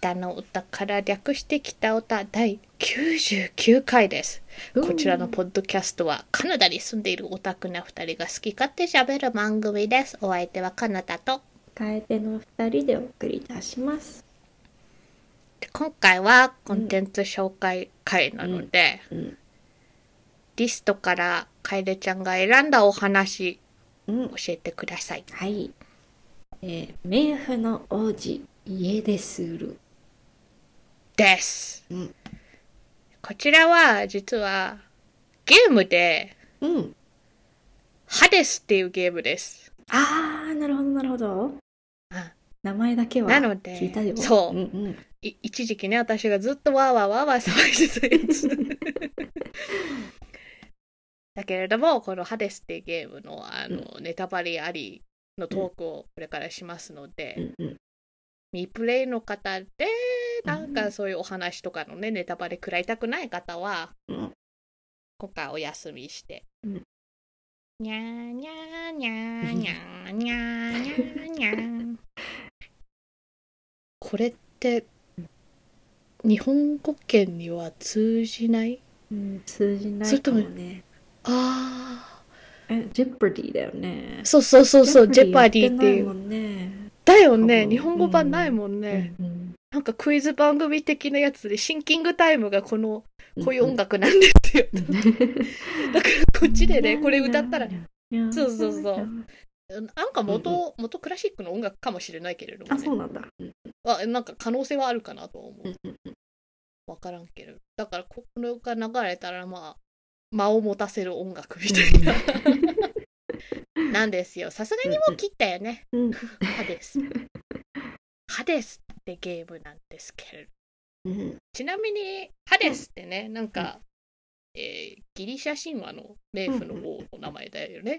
北の歌から略して北歌第99回です。こちらのポッドキャストはカナダに住んでいるオタクな2人が好き勝手喋る番組です。お相手はカナダと。楓の二人でお送りいたします。で今回はコンテンツ紹介会なので、うん。リストから楓ちゃんが選んだお話うん教。えてください。はい。えー、冥府の王子、家でする。です。うん。こちらは実はゲームでうん。ハデスっていうゲームです。あー、なるほど、なるほど。あ名前だけはなので聞いたよ。そううんうん。い一時期ね私がずっとわーわーわーわー騒いでたやつ だけれどもこの「ハデス」っていうゲームのあの、ネタバレありのトークをこれからしますので、うんうん。未プレイの方でなんかそういうお話とかのねネタバレ食らいたくない方はうん。今回お休みして、うん。にゃーにゃーにゃーにゃーにゃーにゃーにゃー これって日本語圏には通じない？うん、通じないかもね。あえ、ジェパディだよね。あ。そうそうそうそうジェパディっていうやもんね。だよね。日本語版ないもんね、うん。うんなんかクイズ番組的なやつでシンキングタイムがこのこういう音楽なんですよ、うん。だからこっちでねこれ歌ったら。そうそうそう。なんか元、元クラシックの音楽かもしれないけれども、あ、ね、そうなんだ。うんあなんか可能性はあるかなとは思う。うんうん。わからんけど。だからこれが流れたらまあ間を持たせる音楽みたいな。なんですよ。さすがにもう切ったよね。うん。ハデス。ハデスってゲームなんですけれど。うん。ちなみにハデスってね、なんか、えーギリシャ神話の冥府の王の名前だよね。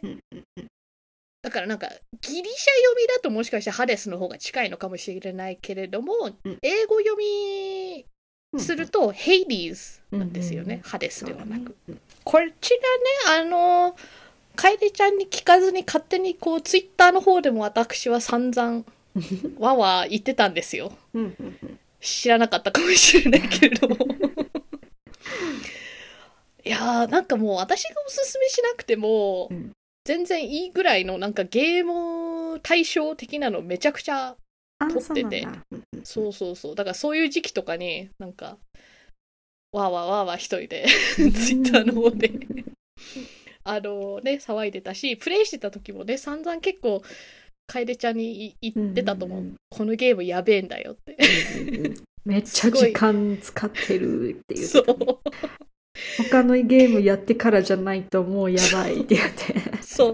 だからなんかギリシャ読みだともしかしてハデスの方が近いのかもしれないけれども、うん。英語読みするとヘイディーズなんですよね、うんハデスではなく。うん。こちらねあの楓ちゃんに聞かずに勝手にこうツイッターの方でも私は散々 わわ言ってたんですよ。知らなかったかもしれないけれど。も いやーなんかもう私がおすすめしなくても、うん。全然いいぐらいのなんかゲーム対象的なのめちゃくちゃあ撮ってて。そうそうそうそう。だからそういう時期とかになんかわーわーわーわー一人で ツイッターの方であのね騒いでたしプレイしてた時もね散々結構楓ちゃんに言ってたと思う,、うんうんうん。このゲームやべえんだよって。うんうんめっちゃ時間使ってるっていう。そう 他のゲームやってからじゃないともうやばいって言って。そう。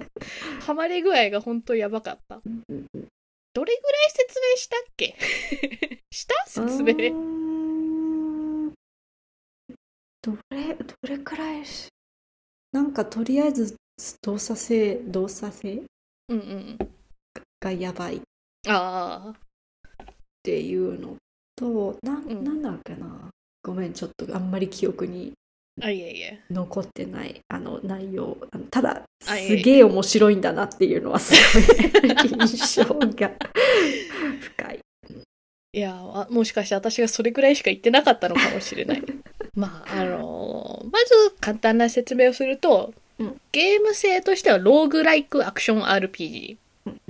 ハマり具合が本当やばかった。どれぐらい説明したっけ？した？説明。どれどれくらいしなんかとりあえず動作性動作性うんうんがやばい。っあ。あていうのとな,、ん。なんだっけな。ごめんちょっとあんまり記憶にあいえいえ残ってないあの内容。あのただあいえいえすげえ面白いんだなっていうのはすごい 印象が深い。いやあもしかして私がそれぐらいしか言ってなかったのかもしれない。まああのーまず簡単な説明をすると、うん。ゲーム性としてはローグライクアクション RPG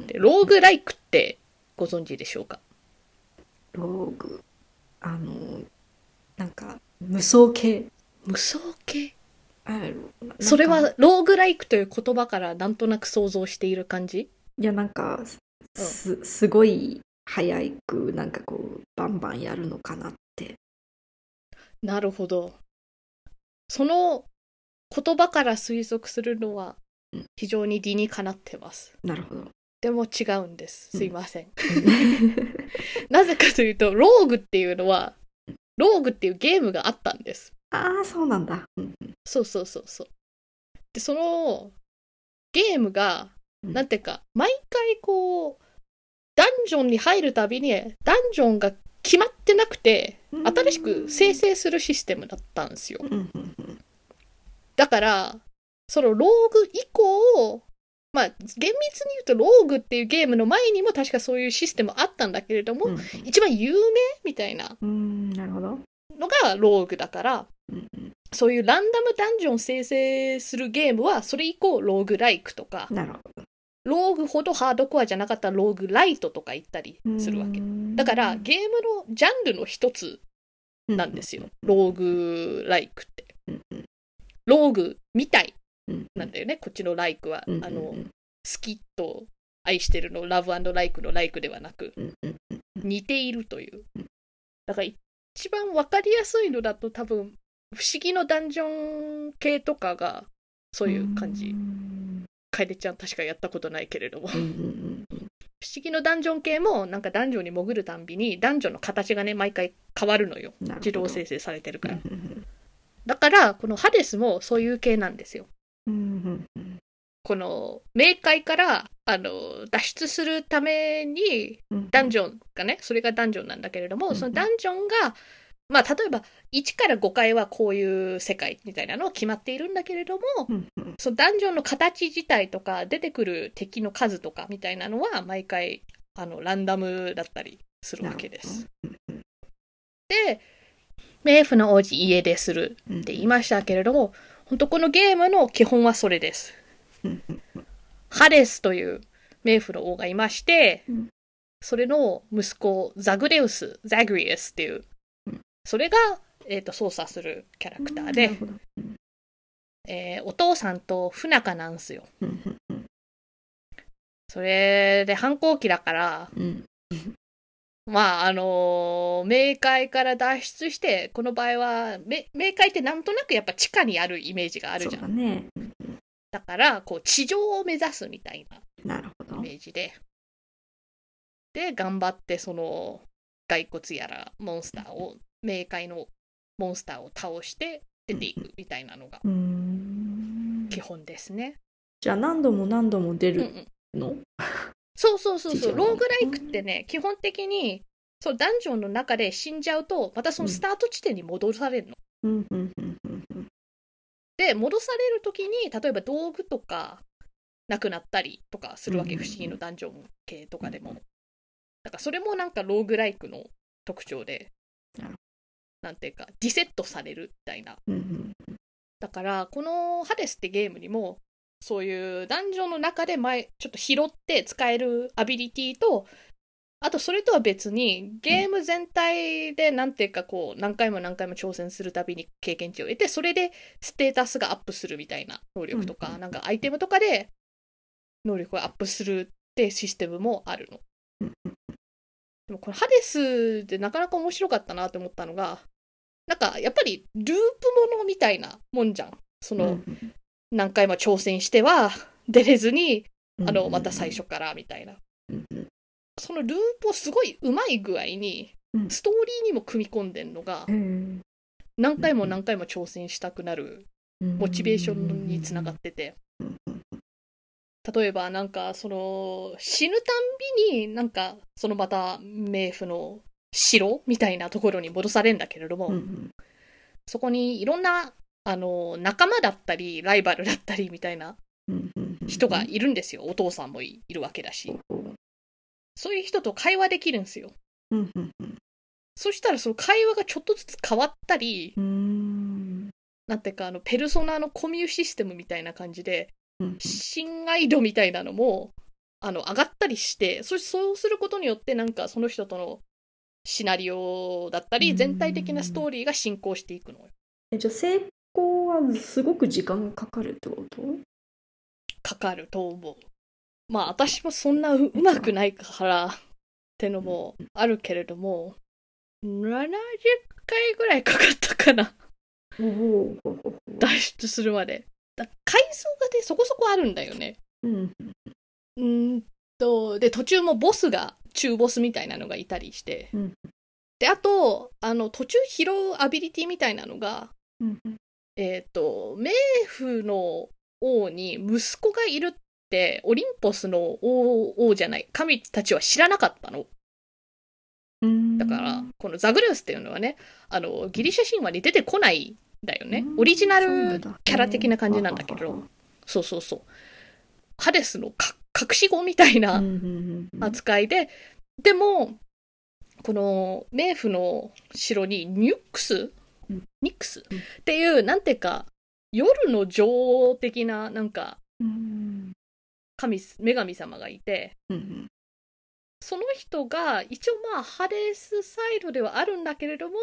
でローグライクってご存知でしょうか？ローグ。あのなんか無双系無双系それはローグライクという言葉からなんとなく想像している感じ？いやなんかすすごい早くなんかこうバンバンやるのかなって。なるほど。その言葉から推測するのはうん。非常に理にかなってます。なるほど。でも違うんです。すいません、う なぜかというとローグっていうのはローグっていうゲームがあったんです。ああそうなんだ、うんうん。そうそうそうそう。でそのゲームがうん。なんていうか毎回こうダンジョンに入るたびにダンジョンが決まってなくて新しく生成するシステムだったんですよ。だからそのローグ以降まあ、厳密に言うと、ローグっていうゲームの前にも確かそういうシステムあったんだけれども、うん。一番有名みたいな。のがローグだから、そういうランダムダンジョン生成するゲームは、それ以降ローグライクとか、なるほど。ローグほどハードコアじゃなかったらローグライトとか言ったりするわけ。だから、ゲームのジャンルの一つなんですよ。ローグライクって。ローグみたいうんなんだよね、こっちのライクは。うんあの、好きと愛してるのラブライクのライクではなく、似ているといううん。だから一番わかりやすいのだと多分、不思議のダンジョン系とかがそういう感じ。うん楓ちゃん確かやったことないけれども。うんうんうん不思議のダンジョン系もなんかダンジョンに潜るたんびにダンジョンの形がね毎回変わるのよ。自動生成されてるから。うんうんだからこのハデスもそういう系なんですよ。うんうんうん。この冥界からあの脱出するためにうんダンジョンがねそれがダンジョンなんだけれども、うん。そのダンジョンがまあ例えば1から5回はこういう世界みたいなのは決まっているんだけれども、うんうん。そのダンジョンの形自体とか出てくる敵の数とかみたいなのは毎回あのランダムだったりするわけです。で、冥府の王子家出するうんって言いましたけれども、本当このゲームの基本はそれです。ハデスという冥府の王がいまして、うん。それの息子ザグレウス、ザグリウスっていううん、それが、えー、と操作するキャラクターで、えーお父さんと不仲なんすよ。それで反抗期だから、うんまあ、あのー冥界から脱出して、この場合は、め冥界ってなんとなくやっぱ地下にあるイメージがあるじゃん。だねうんだから、こう、地上を目指すみたいなイメージで。で、頑張って、その、骸骨やらモンスターを、冥界のモンスターを倒して出ていくみたいなのが基本ですね。じゃあ何度も何度も出うんうるん。の？そうそうそうそう。ローグライクってね、基本的に、そう、ダンジョンの中で死んじゃうと、またそのスタート地点に戻されるの。うんうんうんうんうんで、戻されるときに、例えば道具とか、なくなったりとかするわけ、うんうんうん不思議のダンジョン系とかでも。だからそれもなんかローグライクの特徴でなるほ、なんていうか、リセットされるみたいな。だから、このハデスってゲームにも、そういうダンジョンの中で前、ちょっと拾って使えるアビリティと、あとそれとは別に、ゲーム全体でなんていうかこう、何回も何回も挑戦するたびに経験値を得て、それでステータスがアップするみたいな能力とか、うんなんかアイテムとかで能力がアップするってシステムもあるの。うんでもこのハデスでなかなか面白かったなって思ったのが、なんかやっぱりループものみたいなもんじゃん。その、うん。何回も挑戦しては 出れずに、うん。あの、また最初からみたいな。そのループをすごいうまい具合にうん、ストーリーにも組み込んでんのが何回も何回も挑戦したくなるモチベーションにつながってて。例えばなんかその死ぬたんびになんかそのまた冥府の城みたいなところに戻されるんだけれども、うんうんそこにいろんなあの仲間だったりライバルだったりみたいな人がいるんですよ。お父さんもいいるわけだし。うんそういう人と会話できるんですよ。うんうんうんそしたらその会話がちょっとずつ変わったり、んなんていうかあのペルソナのコミュシステムみたいな感じで、うん親愛度みたいなのもあの上がったりして、そそうすることによってなんかその人とのシナリオだったり、うん全体的なストーリーが進行していくのよ。えじゃあ成功はすごく時間がかかるってこと？かかると思う。まあ私もそんなううまくないからってのもあるけれども、70回ぐらいかかったかな。脱出するまで。だ階層がね、そこそこあるんだよね。うんんと、で、途中もボスが、中ボスみたいなのがいたりして。うんで、あと、あの、途中拾うアビリティみたいなのが、うんえっ、と、冥府の王に息子がいるって、オリンポスの王王じゃない、神たちは知らなかったの。うんだから、このザグレウスっていうのはね、あの、ギリシャ神話に出てこないんだよねう。んオリジナルキャラ的な感じなんだけど、そうそうそう。ハデスのか隠し子みたいな扱いで、でも、この冥府の城にニュックス、ニックスっていう、なんていうか、夜の女王的な、なんか、神、女神様がいて、その人が一応まあハレスサイドではあるんだけれども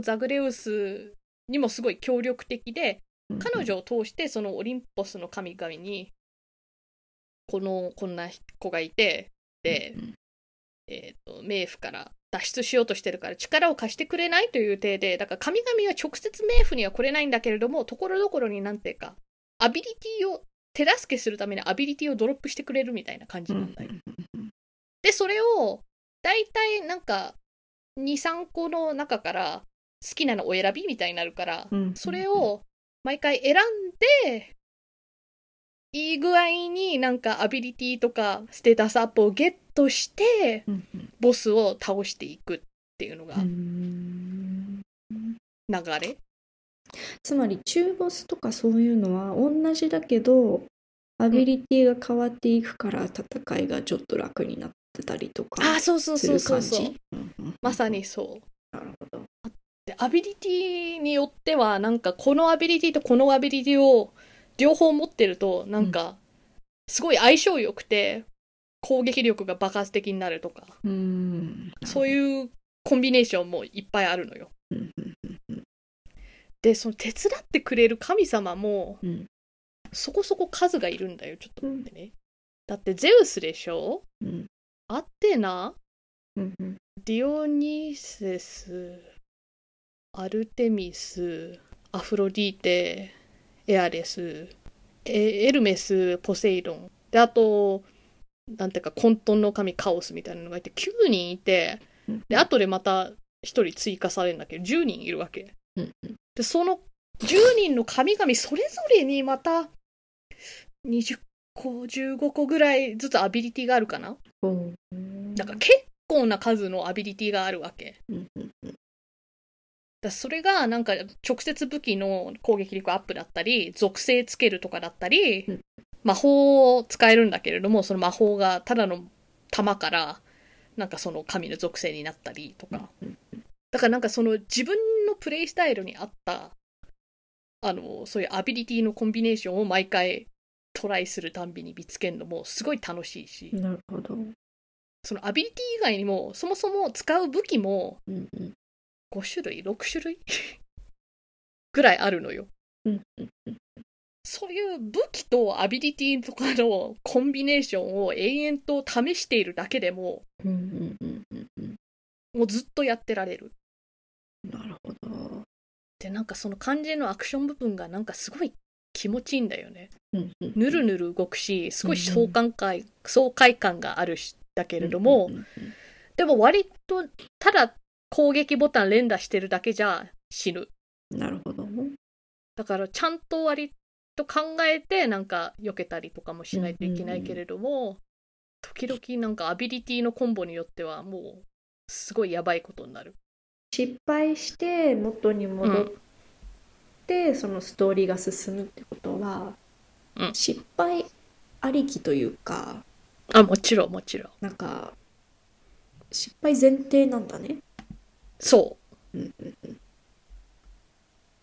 ザグレウスにもすごい協力的で彼女を通してそのオリンポスの神々にこのこんな子がいてで、えーと、冥府から脱出しようとしてるから力を貸してくれないという体でだから神々は直接冥府には来れないんだけれどもところどころになんていうかアビリティを手助けするためにアビリティをドロップしてくれるみたいな感じなんだよ。で、それを、大体なんか、2、3個の中から好きなのお選びみたいになるから、うん、それを毎回選んで、いい具合になんかアビリティとかステータスアップをゲットして、ボスを倒していくっていうのが、流れ？つまり中ボスとかそういうのは同じだけどアビリティが変わっていくから戦いがちょっと楽になってたりとかあそうそうそうそうそう。まさにそう。なるほど。でアビリティによってはなんかこのアビリティとこのアビリティを両方持ってるとなんかすごい相性良くて攻撃力が爆発的になるとか。うん。そういうコンビネーションもいっぱいあるのよ。でその手伝ってくれる神様も、うん、そこそこ数がいるんだよちょっと待ってね。うん、だってゼウスでしょ、うん、アテナ、うんうん、ディオニセス、アルテミス、アフロディーテ、エアレス、エルメス、ポセイドン。で、あと、なんていうか混沌の神カオスみたいなのがいて9人いてで後でまた1人追加されるんだけど10人いるわけ。でその10人の神々それぞれにまた20個15個ぐらいずつアビリティがあるかな。だから結構な数のアビリティがあるわけ。だそれがなんか直接武器の攻撃力アップだったり属性つけるとかだったり、魔法を使えるんだけれどもその魔法がただの弾からなんかその神の属性になったりとか。だからなんかその自分のプレイスタイルに合ったあのそういうアビリティのコンビネーションを毎回トライするたんびに見つけるのもすごい楽しいし。なるほど。そのアビリティ以外にもそもそも使う武器も5種類？6種類？ぐらいあるのよ。そういう武器とアビリティとかのコンビネーションを延々と試しているだけでも、もうずっとやってられる。なるほど。で、なんかその肝心のアクション部分がなんかすごい気持ちいいんだよね。ぬるぬる動くし、すごい爽快感、爽快感があるし、だけれども、でも割とただ攻撃ボタン連打してるだけじゃ死ぬ。なるほど。だからちゃんと割と考えてなんか避けたりとかもしないといけないけれども、時々なんかアビリティのコンボによってはもうすごいやばいことになる。失敗して元に戻って、うん、そのストーリーが進むってことは、うん、失敗ありきというかあもちろんもちろんなんか失敗前提なんだねそう、うんうんうん、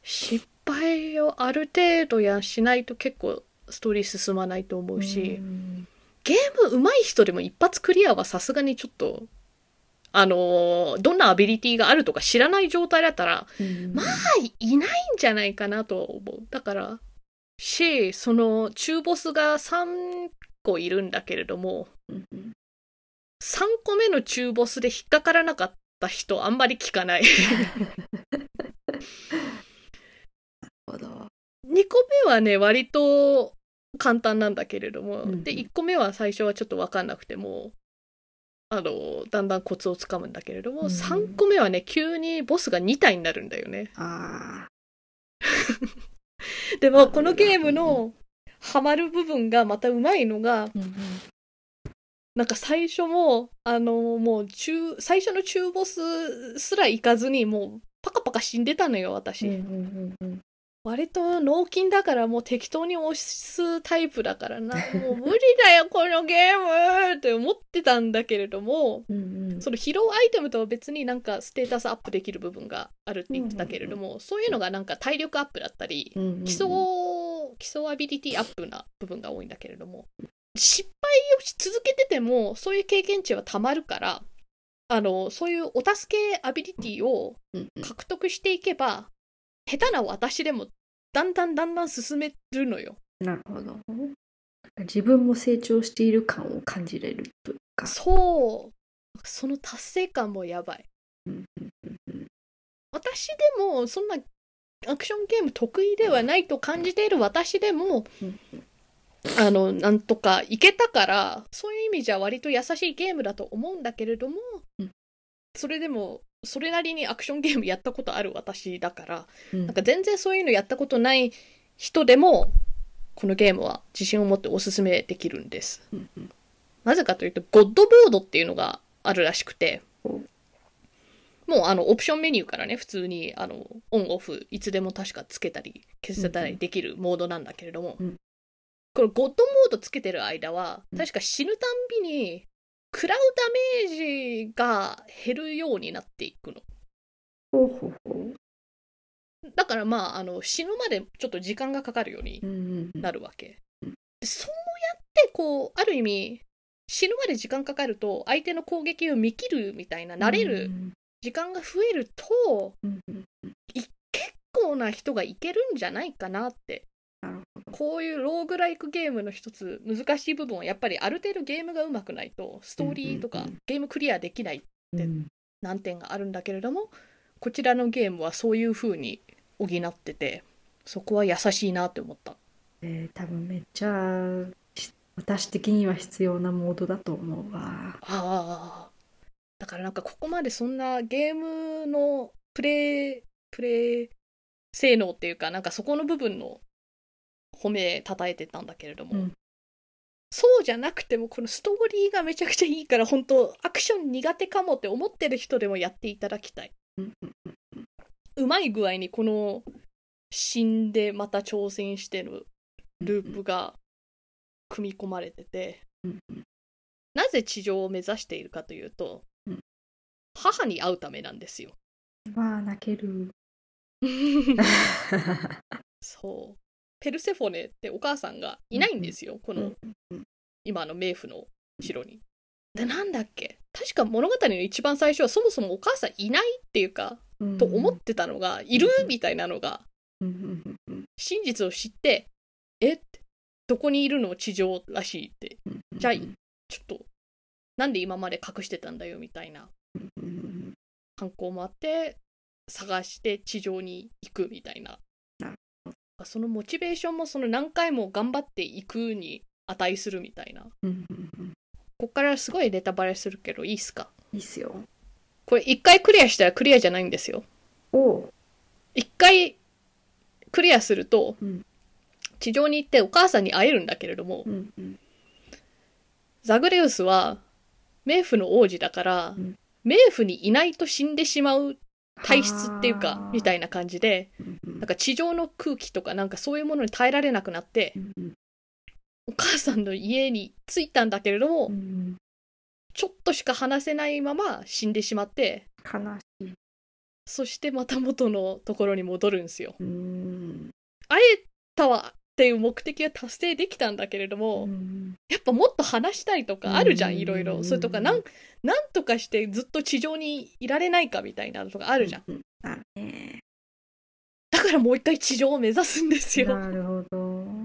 失敗をある程度やしないと結構ストーリー進まないと思うし、うん、ゲーム上手い人でも一発クリアはさすがにちょっとあのー、どんなアビリティがあるとか知らない状態だったら、うん、まあ、いないんじゃないかなと思う。だから、し、その、中ボスが3個いるんだけれども、うん、3個目の中ボスで引っかからなかった人あんまり聞かない ほど。2個目はね、割と簡単なんだけれども、うん、で、1個目は最初はちょっと分かんなくても、あの、だんだんコツをつかむんだけれども、うん、3個目はね、急にボスが2体になるんだよね。あ あ。でも、このゲームのハマる部分がまたうまいのが、うんうん、なんか最初も、あの、もう中、最初の中ボスすら行かずに、もうパカパカ死んでたのよ、私。うんうんうん割と脳筋だからもう適当に押すタイプだからな。もう無理だよ、このゲームって思ってたんだけれども、うんうんその拾うアイテムとは別になんかステータスアップできる部分があるって言ってたけれども、そういうのがなんか体力アップだったり、うんうん基礎、基礎アビリティアップな部分が多いんだけれども、失敗をし続けてても、そういう経験値はたまるから、あの、そういうお助けアビリティをうんうん獲得していけば、下手な私でもだんだんだんだん進めるのよ。なるほど。自分も成長している感を感じれるというか。そう。その達成感もやばい。うんうんうんうん私でも、そんなアクションゲーム得意ではないと感じている私でも、うんあの、なんとかいけたから、そういう意味じゃ割と優しいゲームだと思うんだけれども、うん。それでも、それなりにアクションゲームやったことある私だから、うん。なんか全然そういうのやったことない人でも、このゲームは自信を持っておすすめできるんです。うんうん。なぜかというと、ゴッドボードっていうのがあるらしくてお、もうあの、オプションメニューからね、普通に、あの、オンオフ、いつでも確かつけたり、消せたりできるモードなんだけれども、うんこのゴッドモードつけてる間は、うん確か死ぬたんびに、食らうダメージが減るようになっていくの。ほうほうほう。だからまあ、あの、死ぬまでちょっと時間がかかるようにうんうんうんなるわけ。うんでそうやって、こう、ある意味、死ぬまで時間かかると、相手の攻撃を見切るみたいな、慣れるうん時間が増えると、うんうんうん結構な人がいけるんじゃないかなって。こういうローグライクゲームの一つ難しい部分はやっぱりある程度ゲームが上手くないとストーリーとかゲームクリアできないでうん。難点があるんだけれどもこちらのゲームはそういう風に補っててそこは優しいなって思った。えー多分めっちゃし私的には必要なモードだと思うわ。ああだからなんかここまでそんなゲームのプレイプレイ性能っていうかなんかそこの部分の褒めたたえてたんだけれども、うんそうじゃなくてもこのストーリーがめちゃくちゃいいから本当アクション苦手かもって思ってる人でもやっていただきたいうまい具合にこの死んでまた挑戦してるループが組み込まれてて、なぜ地上を目指しているかというと、うん母に会うためなんですよ。わあ泣ける。そう。ペルセフォネってお母さんがいないんですよ、この今の冥府の城に。で、なんだっけ？確か物語の一番最初はそもそもお母さんいないっていうか、うん。と思ってたのが、いるうんみたいなのが、真実を知って、えって、どこにいるの？地上らしいって。じゃあ、ちょっと、なんで今まで隠してたんだよみたいな犯行もあって、探して地上に行くみたいな。そのモチベーションもその何回も頑張っていくに値するみたいな。こっからすごいネタバレするけどいいっすか？いいっすよ。これ一回クリアしたらクリアじゃないんですよ。おう一回クリアするとうん地上に行ってお母さんに会えるんだけれども、うんうんザグレウスは冥府の王子だから、うん冥府にいないと死んでしまう体質っていうかみたいな感じでなんか地上の空気とかなんかそういうものに耐えられなくなってお母さんの家に着いたんだけれども、ちょっとしか話せないまま死んでしまって悲しい。そしてまた元のところに戻るんですよ。うん会えたわっていう目的は達成できたんだけれども、うんやっぱもっと話したいとかあるじゃんいろいろ。それとかなん、なんとかしてずっと地上にいられないかみたいなのとかあるじゃん。ううあるね。だからもう一回地上を目指すんですよ。なるほど。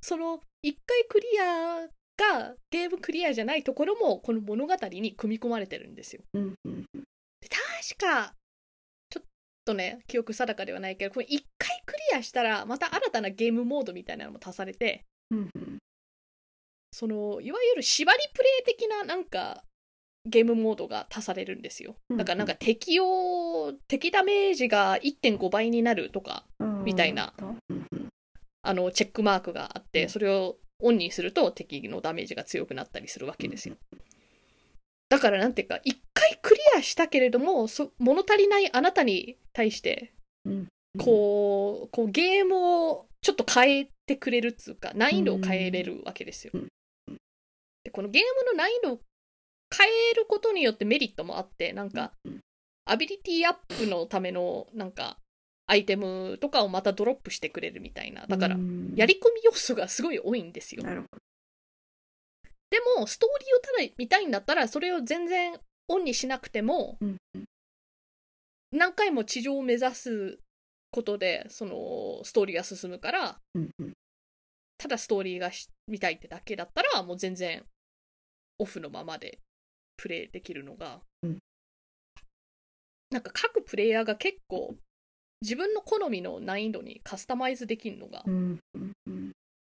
その一回クリアがゲームクリアじゃないところもこの物語に組み込まれてるんですよ。うんうんで確かちょっとね記憶定かではないけどこれ一回クリアしたらまた新たなゲームモードみたいなのも足されてうんうんそのいわゆる縛りプレイ的ななんかゲームモードが足されるんですよ。だからなんか敵を敵ダメージが1.5倍になるとかうんみたいなあのチェックマークがあっうん。てそれをオンにすると敵のダメージが強くなったりするわけですよ。だからなんていうか一回クリアしたけれどもそ物足りないあなたに対してうん。こうこうゲームをちょっと変えてくれるっつうか難易度を変えれるわけですよ。うん。でこのゲームの難易度を変えることによってメリットもあってなんかうん。アビリティアップのためのなんかアイテムとかをまたドロップしてくれるみたいな。だからうん。やり込み要素がすごい多いんですよ。でもストーリーをただ見たいんだったらそれを全然オンにしなくても何回も地上を目指すことでそのストーリーが進むからただストーリーがし見たいってだけだったらもう全然オフのままでプレイできるのが、うん。なんか各プレイヤーが結構自分の好みの難易度にカスタマイズできるのが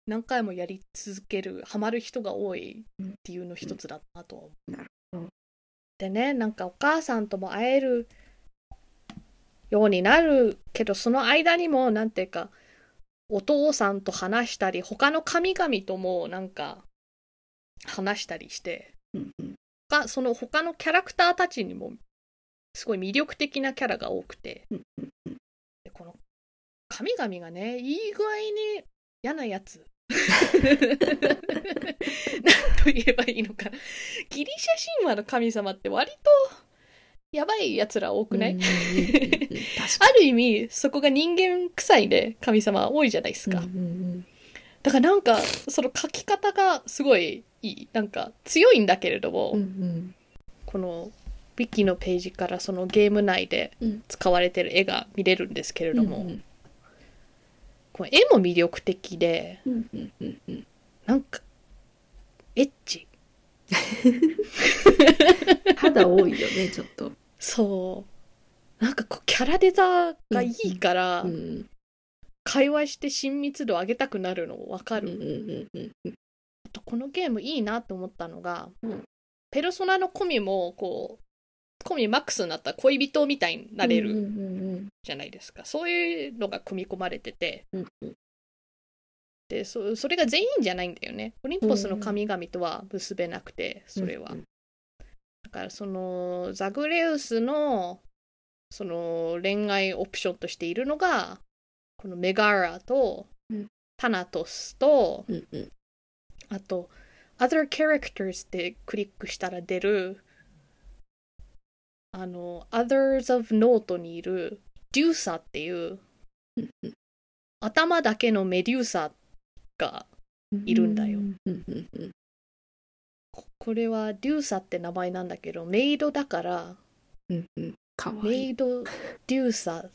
何回もやり続けるハマる人が多いっていうの一つだなとは思う。なるほど。でねなんかお母さんとも会えるようになるけどその間にもなんていうかお父さんと話したり他の神々ともなんか話したりしてうんうんがその他のキャラクターたちにもすごい魅力的なキャラが多くて。でこの神々がねいい具合に嫌なやつ。なんと言えばいいのか。ギリシャ神話の神様って割とやばいやつら多くない、あかる意味そこが人間臭いね神様多いじゃないですか、にうんうんだからなんかその書き方がすごいいいなんか強いんだけれども、うんうん。このウィキのページからそのゲーム内でうん使われてる絵が見れるんですけれども、うんこの絵も魅力的でうんうんうんうん。なんかエッチ。肌多いよねちょっと。そう。なんかこうキャラデザがいいから、うん会話して親密度を上げたくなるの分かる、うんうんうんうん。うんあとこのゲームいいなと思ったのが、うん。ペルソナのコミもこうコミマックスになったら恋人みたいになれるうんうんじゃないですか、そういうのが組み込まれてて。うんうん。でそそれが全員じゃないんだよね。オリンポスの神々とは結べなくてそれは、うんだからそのザグレウスのその恋愛オプションとしているのがこのメガラとうん。タナトスとうんうん。あと Other Characters ってクリックしたら出るあの Others of Note にいるデューサっていううんうん。頭だけのメデューサがいるんだよ。うんうんうんうんここれはデューサって名前なんだけどメイドだからうんうん。かわメい。いイドデューサ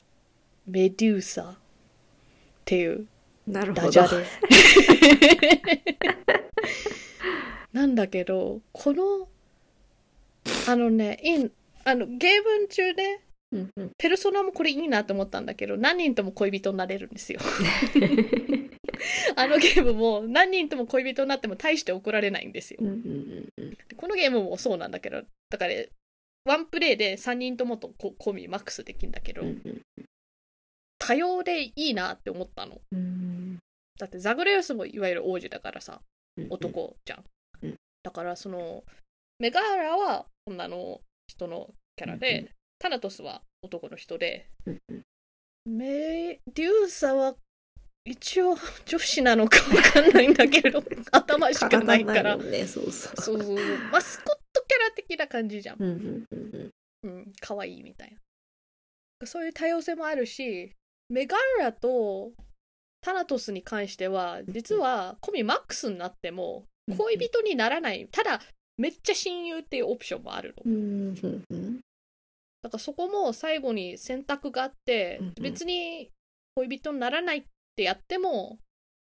メデューサっていう。ダジャレ。なんだけどこのあのねいいあのゲーム中でうんうん。ペルソナもこれいいなと思ったんだけど何人とも恋人になれるんですよ。あのゲームも何人とも恋人になっても大して怒られないんですよ。このゲームもそうなんだけどだからワンプレイで3人ともとこコミマックスできるんだけど、うんうん多様でいいなって思ったのうんだってザグレウスもいわゆる王子だからさ男じゃん、うんだからそのメガーラは女の人のキャラで、うんうタナトスは男の人でうんうんメデューサは一応女子なのかわかんないんだけど頭しかないからねそうそうそうそうマスコットキャラ的な感じじゃんうんうんうんうん、可愛いみたいな。そういう多様性もあるし、メガーラとタナトスに関しては、実はコミマックスになってもうん恋人にならない。ただ、めっちゃ親友っていうオプションもあるの。だからそこも最後に選択があって別に恋人にならないってやっても、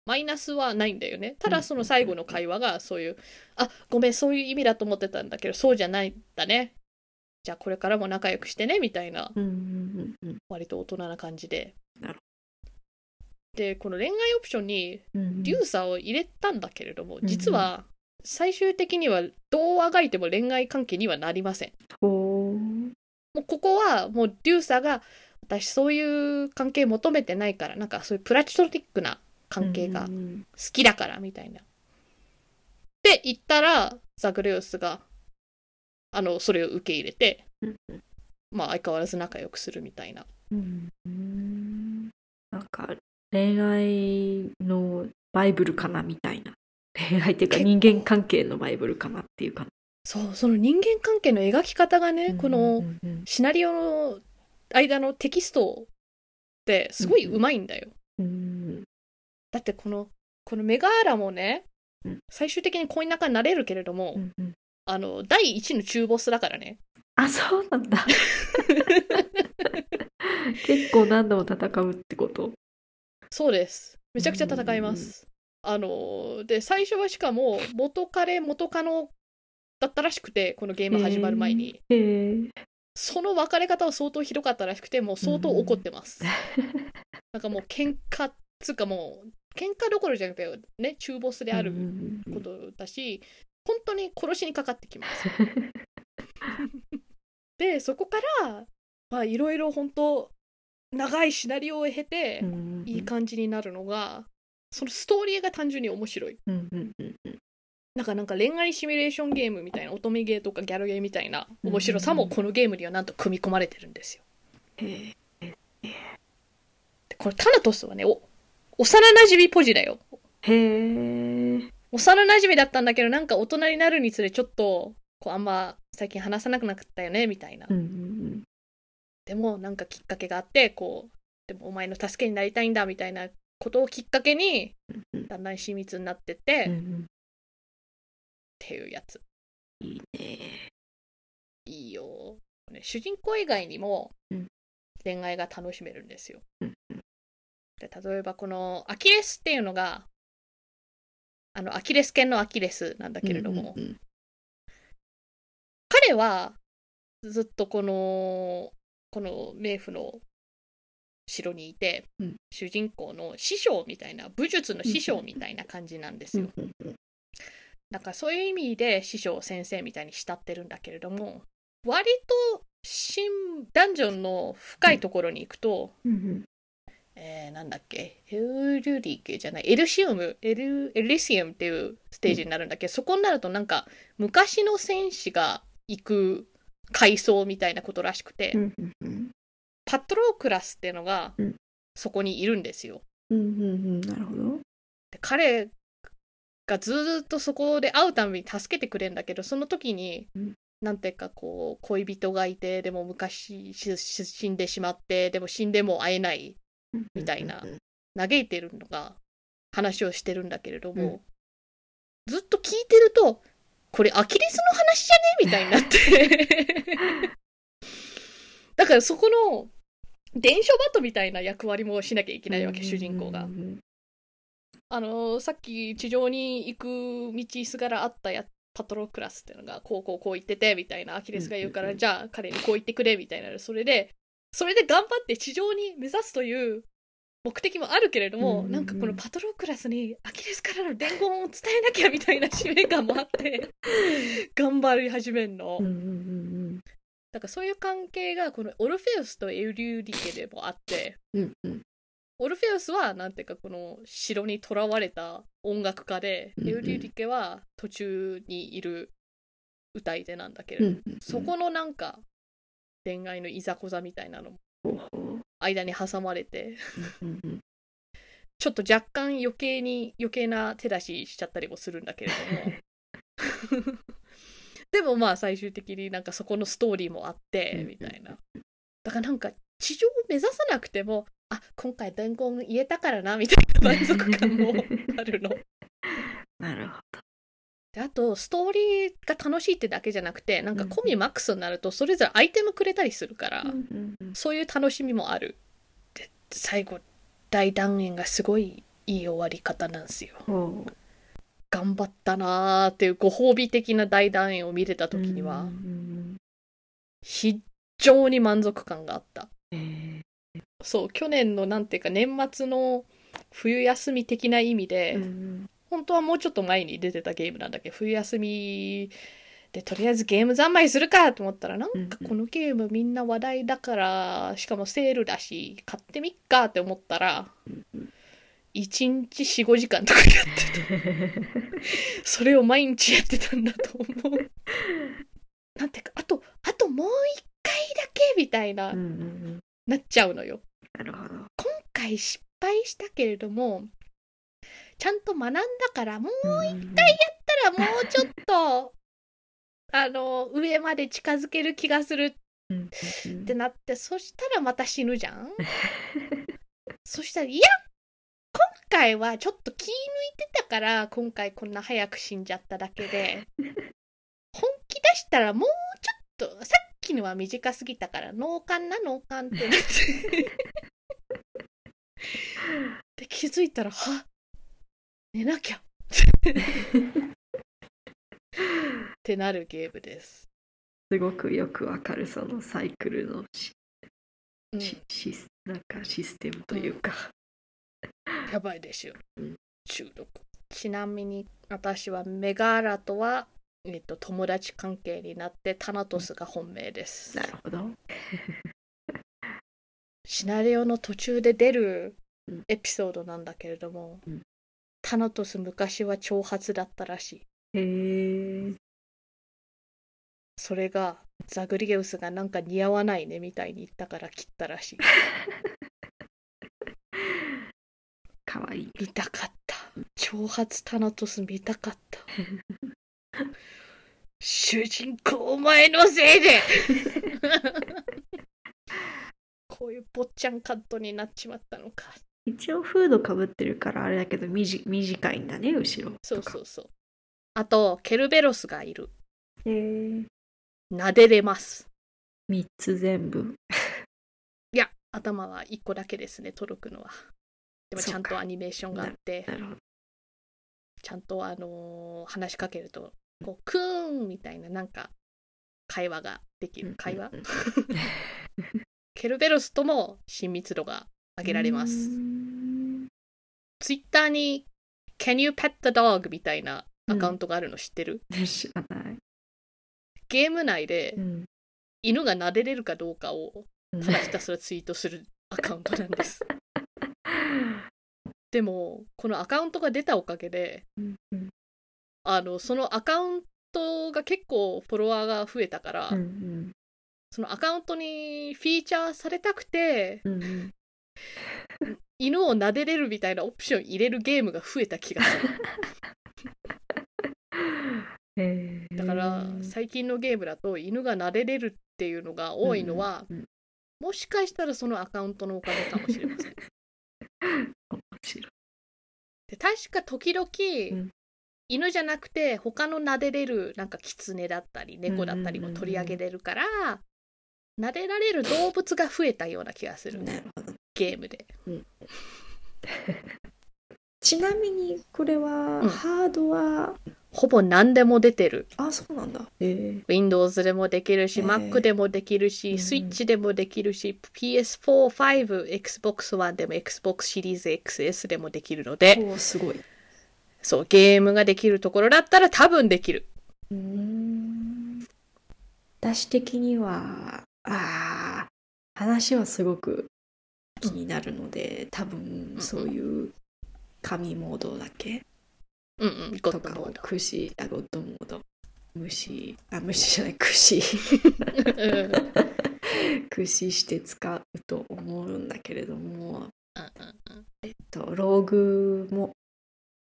マイナスはないんだよね。ただその最後の会話がそういう、あ、ごめん、そういう意味だと思ってたんだけど、そうじゃないんだね。じゃあこれからも仲良くしてね、みたいな。うんうんうん割と大人な感じで。で、この恋愛オプションにうんデューサーを入れたんだけれども、ん実は最終的にはどうあがいても恋愛関係にはなりません。もうここはもうデューサーが私そういう関係求めてないから、なんかそういうプラチトリックな関係が好うんきだからみたいな。って言ったら、ザグレウスがあのそれを受け入れて、うんまあ相変わらず仲良くするみたいな。うんうん。なんか恋愛のバイブルかなみたいな。恋愛っていうか人間関係のバイブルかなっていうかそうその人間関係の描き方がね、このシナリオの間のテキストってすごい上手いんだよ。うん。だってこのこのメガーラもねうん。最終的に恋仲になれるけれども、うんうんあの第一の中ボスだからね。あそうなんだ結構何度も戦うってこと？そうです。めちゃくちゃ戦います。あので最初はしかも元彼元カノだったらしくてこのゲーム始まる前に、へえその別れ方は相当ひどかったらしくてもう相当怒ってます。なんかもう喧嘩っつうかもう喧嘩どころじゃなくてね中ボスであることだし、本当に殺しにかかってきます。でそこからまあいろいろ本当長いシナリオを経て、いい感じになるのがそのストーリーが単純に面白い。なんかなんか恋愛シミュレーションゲームみたいな乙女ゲーとかギャルゲーみたいな面白さもこのゲームにはなんと組み込まれてるんですよ。でこれタナトスはねお幼なじみポジだよ。へえ幼なじみだったんだけどなんか大人になるにつれちょっとこうあんま最近話さなくなったよねみたいな。うんうんでもなんかきっかけがあってこうでもお前の助けになりたいんだみたいなことをきっかけにうんだんだん親密になってって、っうんうんていうやついいね。いいよ、ね、主人公以外にもうん。恋愛が楽しめるんですよ、うん。で例えばこのアキレスっていうのがあのアキレス腱のアキレスなんだけれども、うんうん彼はずっとこのこの冥府の城にいて、うん。主人公の師匠みたいな武術の師匠みたいな感じなんですよ、うんうんだからそういう意味で師匠先生みたいに慕ってるんだけれども割と新ダンジョンの深いところに行くと、うんうんえーなんだっけ？エルリュケじゃない？エルシウム？エルエリシウムっていうステージになるんだけ？ど、そこになるとなんか昔の戦士が行く階層みたいなことらしくて、パトロークラスっていうのがうん。そこにいるんですよ。うんうんうん。なるほど。で彼がずーっとそこで会うたびに助けてくれるんだけどその時に、うん。なんていうかこう恋人がいてでも昔死んでしまってでも死んでも会えないみたいな嘆いてるのが話をしてるんだけれども、うん。ずっと聞いてるとこれアキレスの話じゃね？みたいになって。だからそこの伝書バトみたいな役割もしなきゃいけないわけ、主人公が。う。んあのーさっき地上に行く道すがらあったやパトロークラスっていうのがこうこうこう言っててみたいなアキレスが言うから、じゃあ彼にこう言ってくれみたいなそれでそれで頑張って地上に目指すという目的もあるけれども、うんうんうん。なんかこのパトロークラスにアキレスからの伝言を伝えなきゃみたいな使命感もあって 頑張り始めんの、うんうんうんだからそういう関係がこのオルフェウスとエウリューディケでもあってうんうん。オルフェウスはなんていうかこの城にとらわれた音楽家で、うんうん。エウリューディケは途中にいる歌い手なんだけれど、うんうん。そこのなんか恋愛のいざこざみたいなのも間に挟まれて。ちょっと若干余計に余計な手出ししちゃったりもするんだけれども。でもまあ最終的になんかそこのストーリーもあってみたいな。だからなんか地上を目指さなくてもあ今回伝言言えたからなみたいな満足感もあるの。なるほであとストーリーが楽しいってだけじゃなくてなんかコミマックスになるとそれぞれアイテムくれたりするから、そういう楽しみもある。で最後大断円がすごいいい終わり方なんですよ。頑張ったなーっていうご褒美的な大団円を見れた時には非常に満足感があった。そう去年のなんていうか年末の冬休み的な意味で、うん本当はもうちょっと前に出てたゲームなんだけ？ど冬休みでとりあえずゲーム三昧するかと思ったらなんかこのゲームみんな話題だからしかもセールだし買ってみっかって思ったら1日45時間とかやってて。それを毎日やってたんだと思う。なんていうかあとあともう一回だけみたいな、うんうんうん。なっちゃうのよ。なるほど。今回失敗したけれどもちゃんと学んだからもう一回やったらもうちょっとあの上まで近づける気がする。ってなってそしたらまた死ぬじゃん。そしたらいや今回はちょっと気抜いてたから今回こんな早く死んじゃっただけで。本気出したらもうちょっとさっきのは短すぎたから脳幹な脳幹ってなって。で気づいたらは寝なきゃってなるゲームです。すごくよくわかるそのサイクルのしうん、しシスなんかシステムというか、やばいですようん。中毒。ちなみに私はメガーラとは、えっと、友達関係になってタナトスが本命です。なるほどシナリオの途中で出るうんエピソードなんだけれども、うんタナトス昔は長髪だったらしい。へえそれがザグリゲウスがなんか似合わないねみたいに言ったから切ったらしい。かわいい見たかった。長髪タナトス見たかった。主人公お前のせいで こういう坊ちゃんカットになっちまったのか。一応フードかぶってるからあれだけど短いんだね後ろそうそうそう。あと、ケルベロスがいる。へえ撫でれます。3つ全部いや、頭は1個だけですね、届くのは。でもちゃんとアニメーションがあって、ちゃんと、あのー話しかけると、こう、クーンみたいな、なんか、会話ができる。会話うんうんケルベロスとも親密度が上げられます。ツイッターに Can you pet the dog? みたいなアカウントがあるの知ってる、知らない、ゲーム内でうん犬が撫でれるかどうかをうん。ただひたすらツイートするアカウントなんです。でも、このアカウントが出たおかげで、うんうん。あの、そのアカウントが結構フォロワーが増えたから、うん。そのアカウントにフィーチャーされたくて、うんうん 犬を撫でれるみたいなオプション入れるゲームが増えた気がする。へー。だから最近のゲームだと犬が撫でれるっていうのが多いのは、うんうん。もしかしたらそのアカウントのおかげかもしれません。面白い。で確か時々、ん。犬じゃなくて他の撫でれるなんかキツネだったり猫だったりも取り上げれるから、撫でられる動物が増えたような気がする、なるほどゲームで。ちなみにこれはうん。ハードは、ほぼ何でも出てる。あそうなんだ。へえ。Windows でもできるし、へー Mac でもできるうんし、Switch でもできるし、PS4、5、Xbox One でも Xbox シリーズ XS でもできるので、おーすごい。うそう、ゲームができるところだったら多分できる。ーん。私的にはあー話はすごく気になるので、多分そういう紙モードだけうんうん、とかを。駆使あゴッドモード。虫あ虫じゃない駆使うん 駆使して使うと思うんだけれども、うんうんえっと、ローグも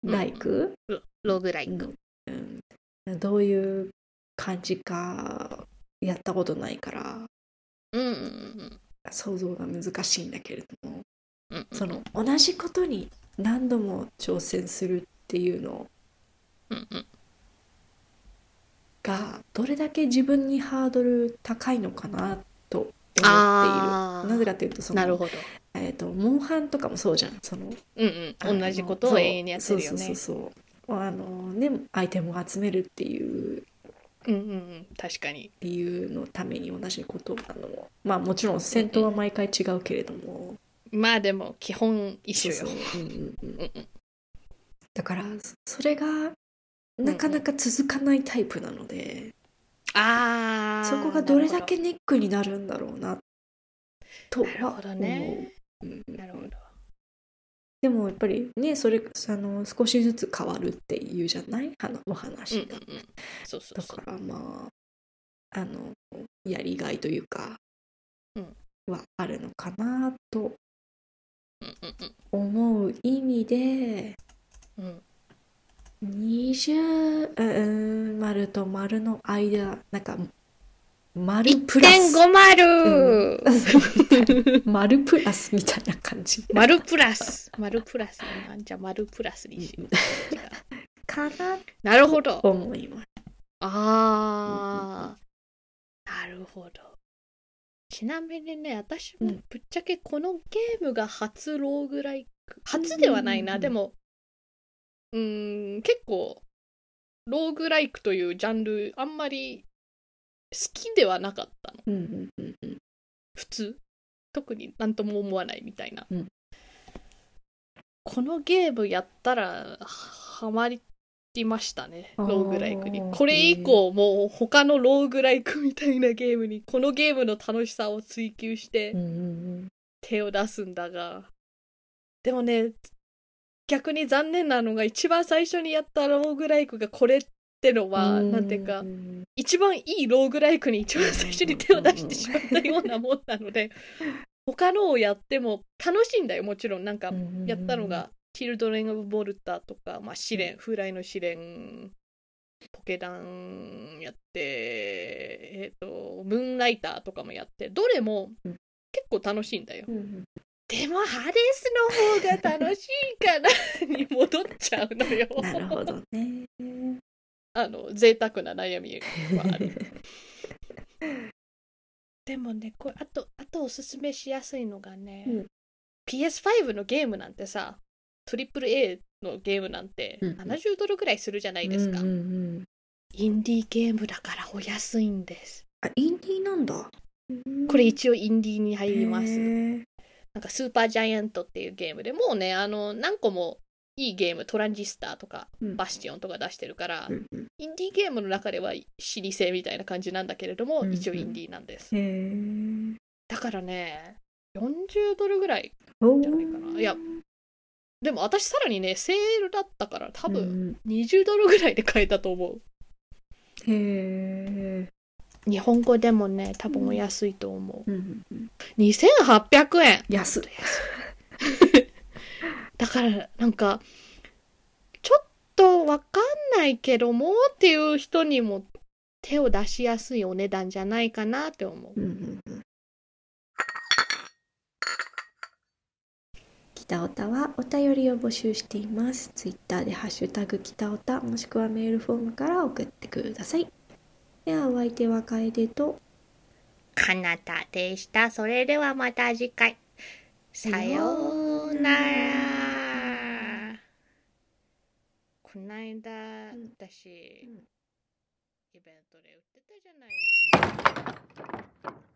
ライク、ロローグライク。うん。どういう感じかやったことないから。うんうんうん想像が難しいんだけれどもうんうん。その同じことに何度も挑戦するっていうのがどれだけ自分にハードル高いのかなと思っている。なぜかというとそのなるほど。えー、とモンハンとかもそうじゃんそのうんうん。同じことを永遠にやってるよねそうそう。そうそうあのねアイテムを集めるっていううんうんうん。確かに。理由のために同じことなのもまあもちろん戦闘は毎回違うけれども、まあでも、基本一緒よ。そうそううんうんうんうんうんだからそれがなかなか続かないタイプなので、ああ。そこがどれだけなネックになるんだろうなとはるほどね。思う。うんなるほど。でもやっぱりねそれあの少しずつ変わるっていうじゃないあのおうん話が。うんうん。そうそうそうだか。らまああのやりがいというか、うんはあるのかなとうん思う意味でうんうん20うん丸と丸の間なんか丸プラス。1.50、丸プラスみたいな感じ。丸プラス。丸プラス。じゃ丸プラスにしよう。かななるほど。と思います。ああ、なるほど。ちなみにね、私もぶっちゃけこのゲームが初ローグライク、初ではないな、うん。でも、うーん、結構、ローグライクというジャンル、あんまり好きではなかったの。うんうんうんうん普通。特になんとも思わないみたいな。うんこのゲームやったら、ハマりましたね、ローグライクに。これ以降、もう他のローグライクみたいなゲームに、このゲームの楽しさを追求して手を出すんだが、でもね、逆に残念なのが、一番最初にやったローグライクがこれってのは、うんなんていうかう、ん一番いいローグライクに一番最初に手を出してしまったようなもんなので、他のをやっても楽しいんだよ、もちろん。なんか、やったのが、チルドレン・オブ・ボルタとか、まあ、試練、風来の試練、ポケダンやって、えっ、と、ムーンライターとかもやって、どれもうん結構楽しいんだよ。でも、ハデスの方が楽しいかなに戻っちゃうのよ。なるほどね。あの、贅沢な悩みはある。でもね、これ、あと、あとおすすめしやすいのがね、うん PS5 のゲームなんてさ、AAA のゲームなんてうんうん70ドルぐらいするじゃないですか。うんうんうんインディーゲームだからお安いんです。あ、インディーなんだ。これ一応インディーに入ります。なんかスーパージャイアントっていうゲームでもうね、あの、何個もいいゲーム、トランジスターとか、うんバスティオンとか出してるから、うんうんインディーゲームの中では老舗みたいな感じなんだけれども、うんうん一応インディーなんです。だからね、40ドルぐらい。じゃないかないやでも私さらにね、セールだったから多分うん20ドルぐらいで買えたと思う。へえ。日本語でもね、多分お安いと思う。うんうん2800円安い。だからなんか、ちょっとわかんないけどもっていう人にも手を出しやすいお値段じゃないかなって思う。うんうんうん北オタはお便りを募集しています。ツイッターでハッシュタグ北オタもしくはメールフォームから送ってください。ではお相手は楓とかなたでした。それではまた次回。さようなら。こないだ、私、イベントで売ってたじゃないですか。